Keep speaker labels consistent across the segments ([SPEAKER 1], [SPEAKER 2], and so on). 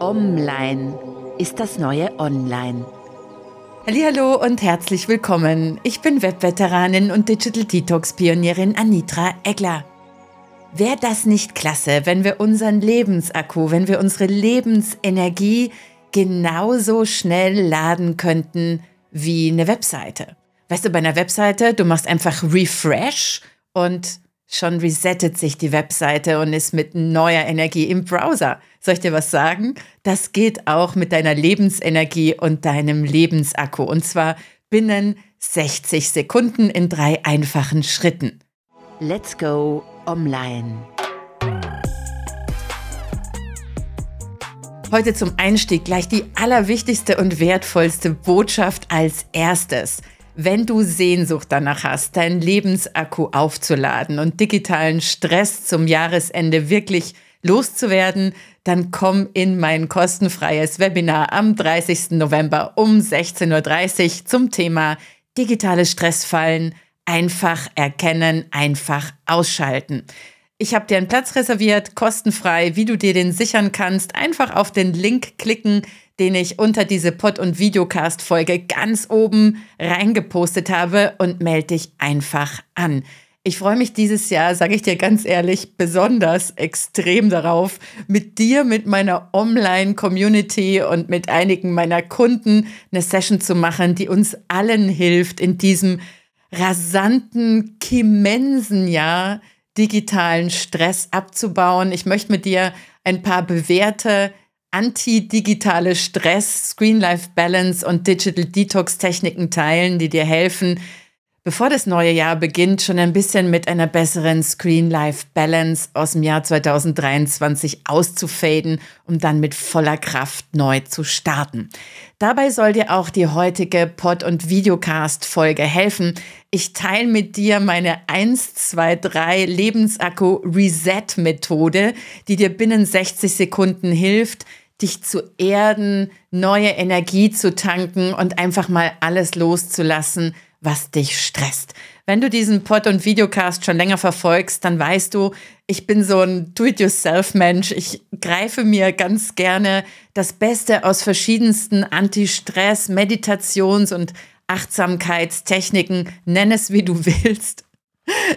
[SPEAKER 1] Online ist das neue Online.
[SPEAKER 2] Hallo und herzlich willkommen. Ich bin Webveteranin und Digital Detox Pionierin Anitra Egler. Wäre das nicht klasse, wenn wir unseren Lebensakku, wenn wir unsere Lebensenergie genauso schnell laden könnten wie eine Webseite? Weißt du, bei einer Webseite, du machst einfach Refresh und schon resettet sich die Webseite und ist mit neuer Energie im Browser. Soll ich dir was sagen? Das geht auch mit deiner Lebensenergie und deinem Lebensakku. Und zwar binnen 60 Sekunden in drei einfachen Schritten.
[SPEAKER 1] Let's go online.
[SPEAKER 2] Heute zum Einstieg gleich die allerwichtigste und wertvollste Botschaft als erstes. Wenn du Sehnsucht danach hast, deinen Lebensakku aufzuladen und digitalen Stress zum Jahresende wirklich loszuwerden, dann komm in mein kostenfreies Webinar am 30. November um 16.30 Uhr zum Thema digitale Stressfallen einfach erkennen, einfach ausschalten. Ich habe dir einen Platz reserviert, kostenfrei, wie du dir den sichern kannst. Einfach auf den Link klicken, den ich unter diese Pod- und Videocast-Folge ganz oben reingepostet habe und melde dich einfach an. Ich freue mich dieses Jahr, sage ich dir ganz ehrlich, besonders extrem darauf, mit dir, mit meiner Online-Community und mit einigen meiner Kunden eine Session zu machen, die uns allen hilft in diesem rasanten, kimmensen Jahr digitalen Stress abzubauen. Ich möchte mit dir ein paar bewährte anti-digitale Stress, Screen-Life-Balance und Digital Detox-Techniken teilen, die dir helfen, bevor das neue Jahr beginnt, schon ein bisschen mit einer besseren Screen-Life-Balance aus dem Jahr 2023 auszufaden, um dann mit voller Kraft neu zu starten. Dabei soll dir auch die heutige Pod- und Videocast-Folge helfen. Ich teile mit dir meine 1, 2, 3 Lebensakku-Reset-Methode, die dir binnen 60 Sekunden hilft, dich zu erden, neue Energie zu tanken und einfach mal alles loszulassen, was dich stresst. Wenn du diesen Pod- und Videocast schon länger verfolgst, dann weißt du, ich bin so ein Do-it-yourself-Mensch. Ich greife mir ganz gerne das Beste aus verschiedensten Anti-Stress-, Meditations- und Achtsamkeitstechniken, nenn es wie du willst.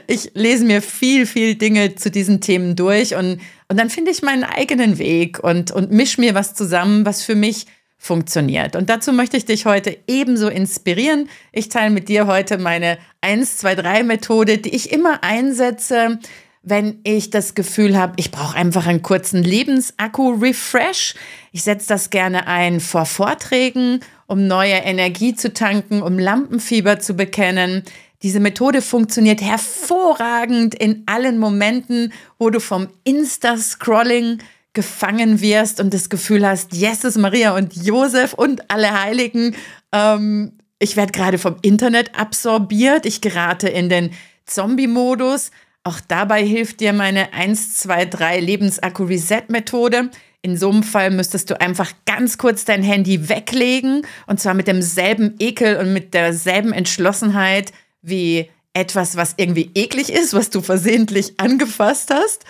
[SPEAKER 2] Ich lese mir viel, viel Dinge zu diesen Themen durch und, und dann finde ich meinen eigenen Weg und, und misch mir was zusammen, was für mich funktioniert. Und dazu möchte ich dich heute ebenso inspirieren. Ich teile mit dir heute meine 1, 2, 3 Methode, die ich immer einsetze, wenn ich das Gefühl habe, ich brauche einfach einen kurzen Lebensakku-Refresh. Ich setze das gerne ein vor Vorträgen, um neue Energie zu tanken, um Lampenfieber zu bekennen. Diese Methode funktioniert hervorragend in allen Momenten, wo du vom Insta-Scrolling gefangen wirst und das Gefühl hast, Jesus, Maria und Josef und alle Heiligen, ähm, ich werde gerade vom Internet absorbiert, ich gerate in den Zombie-Modus. Auch dabei hilft dir meine 1, 2, 3 Lebensakku-Reset-Methode. In so einem Fall müsstest du einfach ganz kurz dein Handy weglegen und zwar mit demselben Ekel und mit derselben Entschlossenheit wie etwas, was irgendwie eklig ist, was du versehentlich angefasst hast.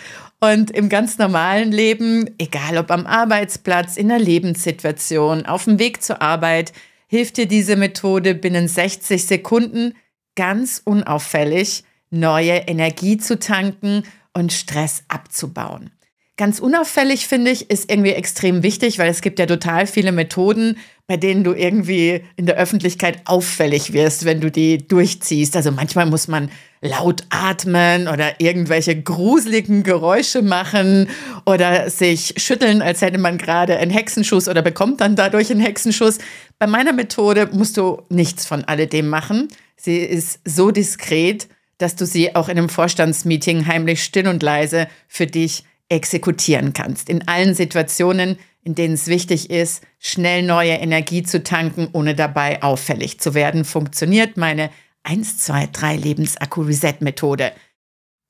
[SPEAKER 2] Und im ganz normalen Leben, egal ob am Arbeitsplatz, in der Lebenssituation, auf dem Weg zur Arbeit, hilft dir diese Methode binnen 60 Sekunden ganz unauffällig neue Energie zu tanken und Stress abzubauen. Ganz unauffällig finde ich, ist irgendwie extrem wichtig, weil es gibt ja total viele Methoden, bei denen du irgendwie in der Öffentlichkeit auffällig wirst, wenn du die durchziehst. Also manchmal muss man laut atmen oder irgendwelche gruseligen Geräusche machen oder sich schütteln, als hätte man gerade einen Hexenschuss oder bekommt dann dadurch einen Hexenschuss. Bei meiner Methode musst du nichts von alledem machen. Sie ist so diskret, dass du sie auch in einem Vorstandsmeeting heimlich still und leise für dich exekutieren kannst. In allen Situationen, in denen es wichtig ist, schnell neue Energie zu tanken, ohne dabei auffällig zu werden, funktioniert meine 1, 2, 3 Lebensakku-Reset-Methode.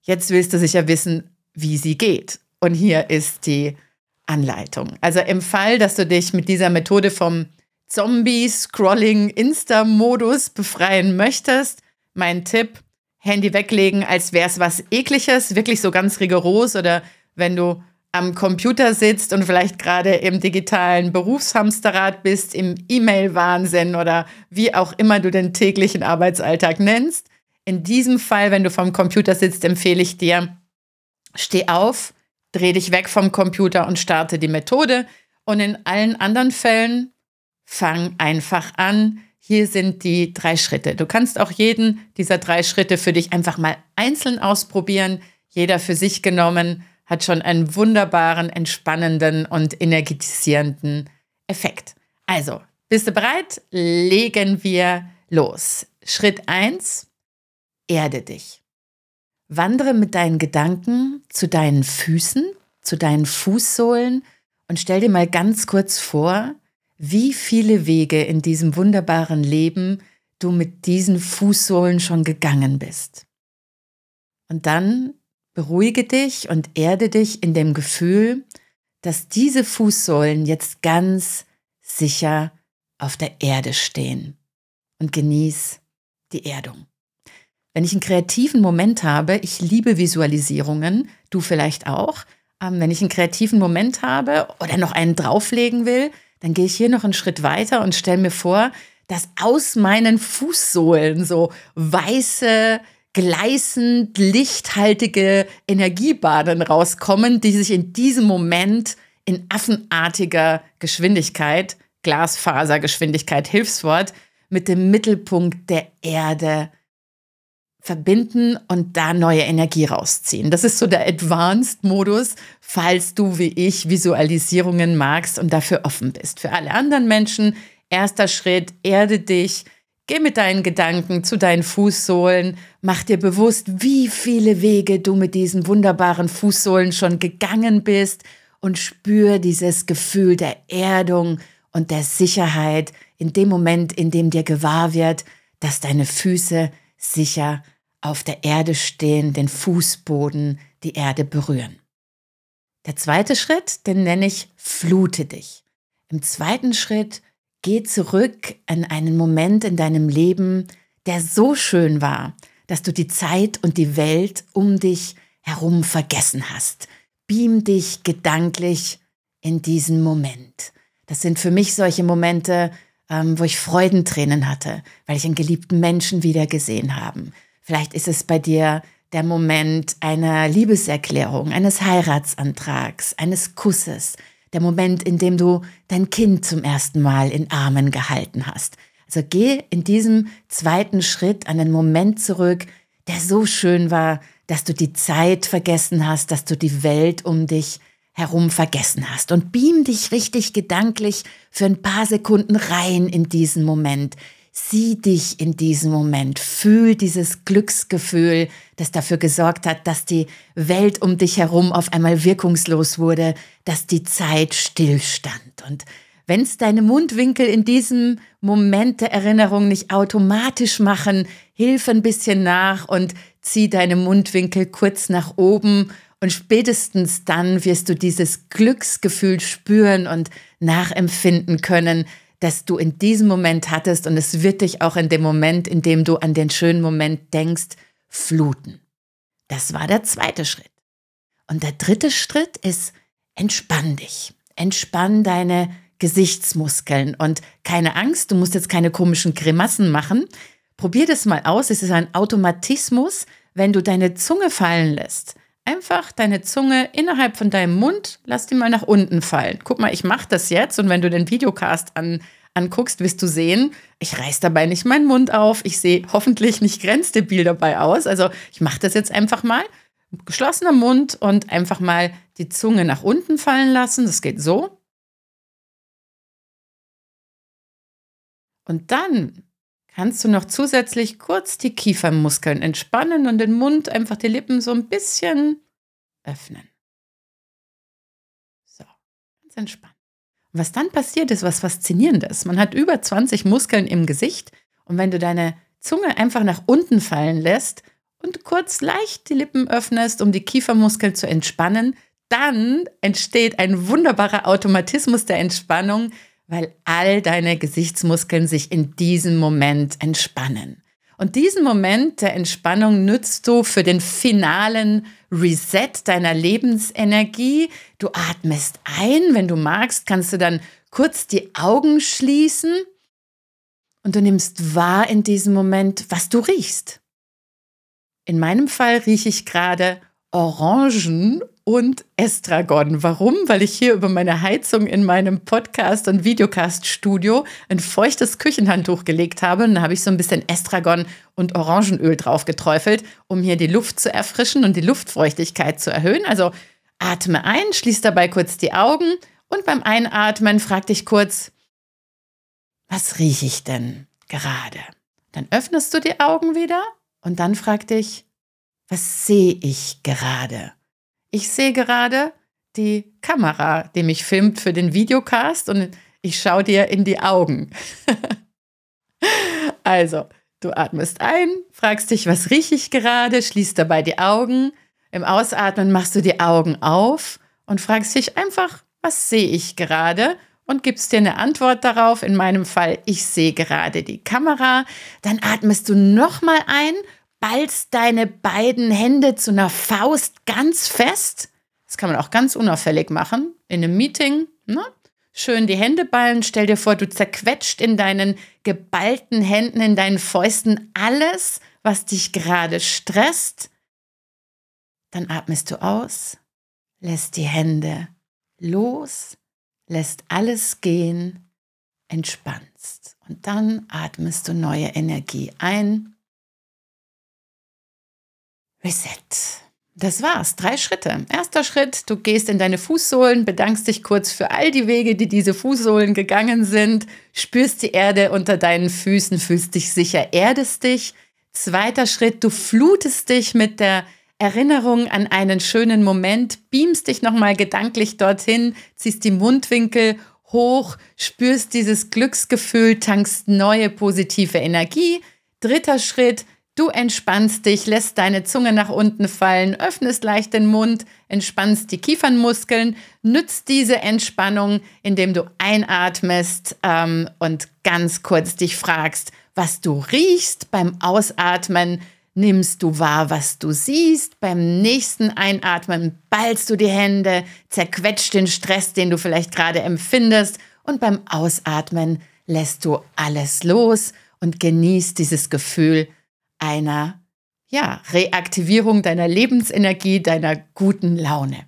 [SPEAKER 2] Jetzt willst du sicher wissen, wie sie geht. Und hier ist die Anleitung. Also im Fall, dass du dich mit dieser Methode vom Zombie-Scrolling-Insta-Modus befreien möchtest, mein Tipp, Handy weglegen, als wäre es was ekliges, wirklich so ganz rigoros oder wenn du am Computer sitzt und vielleicht gerade im digitalen Berufshamsterrad bist, im E-Mail-Wahnsinn oder wie auch immer du den täglichen Arbeitsalltag nennst. In diesem Fall, wenn du vom Computer sitzt, empfehle ich dir, steh auf, dreh dich weg vom Computer und starte die Methode. Und in allen anderen Fällen fang einfach an. Hier sind die drei Schritte. Du kannst auch jeden dieser drei Schritte für dich einfach mal einzeln ausprobieren, jeder für sich genommen hat schon einen wunderbaren, entspannenden und energetisierenden Effekt. Also, bist du bereit? Legen wir los. Schritt 1. Erde dich. Wandere mit deinen Gedanken zu deinen Füßen, zu deinen Fußsohlen und stell dir mal ganz kurz vor, wie viele Wege in diesem wunderbaren Leben du mit diesen Fußsohlen schon gegangen bist. Und dann Beruhige dich und erde dich in dem Gefühl, dass diese Fußsohlen jetzt ganz sicher auf der Erde stehen und genieß die Erdung. Wenn ich einen kreativen Moment habe, ich liebe Visualisierungen, du vielleicht auch, ähm, wenn ich einen kreativen Moment habe oder noch einen drauflegen will, dann gehe ich hier noch einen Schritt weiter und stelle mir vor, dass aus meinen Fußsohlen so weiße gleißend lichthaltige Energiebahnen rauskommen, die sich in diesem Moment in affenartiger Geschwindigkeit, Glasfasergeschwindigkeit, Hilfswort, mit dem Mittelpunkt der Erde verbinden und da neue Energie rausziehen. Das ist so der Advanced-Modus, falls du wie ich Visualisierungen magst und dafür offen bist. Für alle anderen Menschen, erster Schritt, erde dich, Geh mit deinen Gedanken zu deinen Fußsohlen, mach dir bewusst, wie viele Wege du mit diesen wunderbaren Fußsohlen schon gegangen bist und spür dieses Gefühl der Erdung und der Sicherheit in dem Moment, in dem dir gewahr wird, dass deine Füße sicher auf der Erde stehen, den Fußboden, die Erde berühren. Der zweite Schritt, den nenne ich Flute dich. Im zweiten Schritt Geh zurück an einen Moment in deinem Leben, der so schön war, dass du die Zeit und die Welt um dich herum vergessen hast. Beam dich gedanklich in diesen Moment. Das sind für mich solche Momente, ähm, wo ich Freudentränen hatte, weil ich einen geliebten Menschen wieder gesehen habe. Vielleicht ist es bei dir der Moment einer Liebeserklärung, eines Heiratsantrags, eines Kusses, der Moment, in dem du dein Kind zum ersten Mal in Armen gehalten hast. Also geh in diesem zweiten Schritt an den Moment zurück, der so schön war, dass du die Zeit vergessen hast, dass du die Welt um dich herum vergessen hast und beam dich richtig gedanklich für ein paar Sekunden rein in diesen Moment. Sieh dich in diesem Moment, fühl dieses Glücksgefühl, das dafür gesorgt hat, dass die Welt um dich herum auf einmal wirkungslos wurde, dass die Zeit stillstand. Und wenn es deine Mundwinkel in diesem Moment der Erinnerung nicht automatisch machen, hilf ein bisschen nach und zieh deine Mundwinkel kurz nach oben und spätestens dann wirst du dieses Glücksgefühl spüren und nachempfinden können, das du in diesem Moment hattest und es wird dich auch in dem Moment, in dem du an den schönen Moment denkst, fluten. Das war der zweite Schritt. Und der dritte Schritt ist, entspann dich. Entspann deine Gesichtsmuskeln und keine Angst, du musst jetzt keine komischen Grimassen machen. Probier das mal aus. Es ist ein Automatismus, wenn du deine Zunge fallen lässt. Einfach deine Zunge innerhalb von deinem Mund, lass die mal nach unten fallen. Guck mal, ich mache das jetzt und wenn du den Videocast an, anguckst, wirst du sehen, ich reiß dabei nicht meinen Mund auf. Ich sehe hoffentlich nicht grenzdebil dabei aus. Also ich mache das jetzt einfach mal. Geschlossener Mund und einfach mal die Zunge nach unten fallen lassen. Das geht so. Und dann kannst du noch zusätzlich kurz die Kiefermuskeln entspannen und den Mund, einfach die Lippen so ein bisschen öffnen. So, ganz entspannt. Was dann passiert, ist was Faszinierendes. Man hat über 20 Muskeln im Gesicht und wenn du deine Zunge einfach nach unten fallen lässt und kurz leicht die Lippen öffnest, um die Kiefermuskeln zu entspannen, dann entsteht ein wunderbarer Automatismus der Entspannung, weil all deine Gesichtsmuskeln sich in diesem Moment entspannen. Und diesen Moment der Entspannung nützt du für den finalen Reset deiner Lebensenergie. Du atmest ein. Wenn du magst, kannst du dann kurz die Augen schließen und du nimmst wahr in diesem Moment, was du riechst. In meinem Fall rieche ich gerade Orangen und Estragon. Warum? Weil ich hier über meine Heizung in meinem Podcast- und Videocast-Studio ein feuchtes Küchenhandtuch gelegt habe. Und da habe ich so ein bisschen Estragon und Orangenöl drauf geträufelt, um hier die Luft zu erfrischen und die Luftfeuchtigkeit zu erhöhen. Also atme ein, schließ dabei kurz die Augen und beim Einatmen frag dich kurz, was rieche ich denn gerade? Dann öffnest du die Augen wieder und dann frag dich, was sehe ich gerade? Ich sehe gerade die Kamera, die mich filmt für den Videocast und ich schaue dir in die Augen. also, du atmest ein, fragst dich, was rieche ich gerade, schließt dabei die Augen. Im Ausatmen machst du die Augen auf und fragst dich einfach, was sehe ich gerade? Und gibst dir eine Antwort darauf. In meinem Fall, ich sehe gerade die Kamera. Dann atmest du nochmal ein ballst deine beiden Hände zu einer Faust ganz fest. Das kann man auch ganz unauffällig machen. In einem Meeting, ne? Schön die Hände ballen. Stell dir vor, du zerquetscht in deinen geballten Händen, in deinen Fäusten alles, was dich gerade stresst. Dann atmest du aus, lässt die Hände los, lässt alles gehen, entspannst. Und dann atmest du neue Energie ein Reset. Das war's. Drei Schritte. Erster Schritt, du gehst in deine Fußsohlen, bedankst dich kurz für all die Wege, die diese Fußsohlen gegangen sind, spürst die Erde unter deinen Füßen, fühlst dich sicher, erdest dich. Zweiter Schritt, du flutest dich mit der Erinnerung an einen schönen Moment, beamst dich nochmal gedanklich dorthin, ziehst die Mundwinkel hoch, spürst dieses Glücksgefühl, tankst neue positive Energie. Dritter Schritt, Du entspannst dich, lässt deine Zunge nach unten fallen, öffnest leicht den Mund, entspannst die Kiefernmuskeln, nützt diese Entspannung, indem du einatmest ähm, und ganz kurz dich fragst, was du riechst. Beim Ausatmen nimmst du wahr, was du siehst. Beim nächsten Einatmen ballst du die Hände, zerquetscht den Stress, den du vielleicht gerade empfindest. Und beim Ausatmen lässt du alles los und genießt dieses Gefühl, einer ja, Reaktivierung deiner Lebensenergie, deiner guten Laune.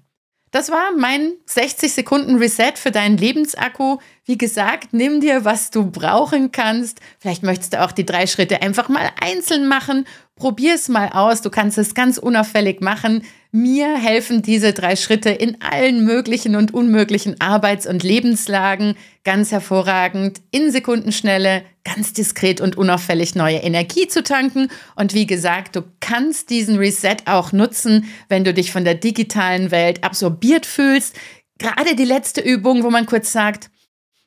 [SPEAKER 2] Das war mein 60 Sekunden Reset für deinen Lebensakku. Wie gesagt, nimm dir, was du brauchen kannst. Vielleicht möchtest du auch die drei Schritte einfach mal einzeln machen. Probier es mal aus. Du kannst es ganz unauffällig machen. Mir helfen diese drei Schritte in allen möglichen und unmöglichen Arbeits- und Lebenslagen ganz hervorragend, in Sekundenschnelle, ganz diskret und unauffällig neue Energie zu tanken. Und wie gesagt, du kannst diesen Reset auch nutzen, wenn du dich von der digitalen Welt absorbiert fühlst. Gerade die letzte Übung, wo man kurz sagt,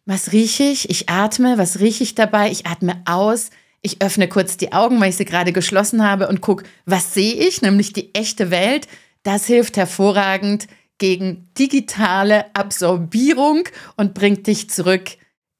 [SPEAKER 2] was rieche ich? Ich atme, was rieche ich dabei? Ich atme aus. Ich öffne kurz die Augen, weil ich sie gerade geschlossen habe und gucke, was sehe ich, nämlich die echte Welt. Das hilft hervorragend gegen digitale Absorbierung und bringt dich zurück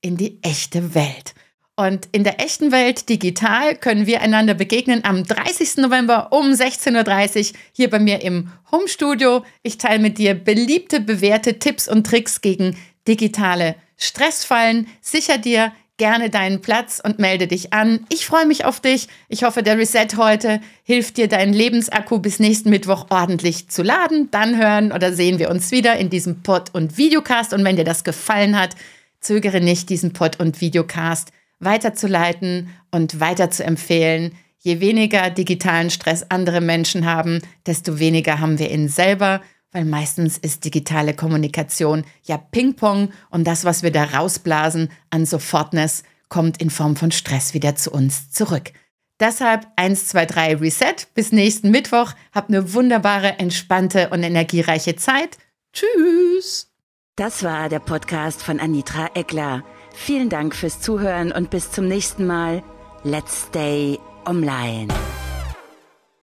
[SPEAKER 2] in die echte Welt. Und in der echten Welt digital können wir einander begegnen am 30. November um 16.30 Uhr hier bei mir im Homestudio. Ich teile mit dir beliebte, bewährte Tipps und Tricks gegen digitale Stressfallen. Sicher dir gerne deinen Platz und melde dich an. Ich freue mich auf dich. Ich hoffe, der Reset heute hilft dir, deinen Lebensakku bis nächsten Mittwoch ordentlich zu laden. Dann hören oder sehen wir uns wieder in diesem Pod- und Videocast. Und wenn dir das gefallen hat, zögere nicht, diesen Pod- und Videocast weiterzuleiten und weiter zu empfehlen. Je weniger digitalen Stress andere Menschen haben, desto weniger haben wir ihn selber weil meistens ist digitale Kommunikation ja Ping-Pong und das, was wir da rausblasen an Sofortness, kommt in Form von Stress wieder zu uns zurück. Deshalb 1, 2, 3 Reset. Bis nächsten Mittwoch. Habt eine wunderbare, entspannte und energiereiche Zeit. Tschüss.
[SPEAKER 1] Das war der Podcast von Anitra Eckler. Vielen Dank fürs Zuhören und bis zum nächsten Mal. Let's stay online.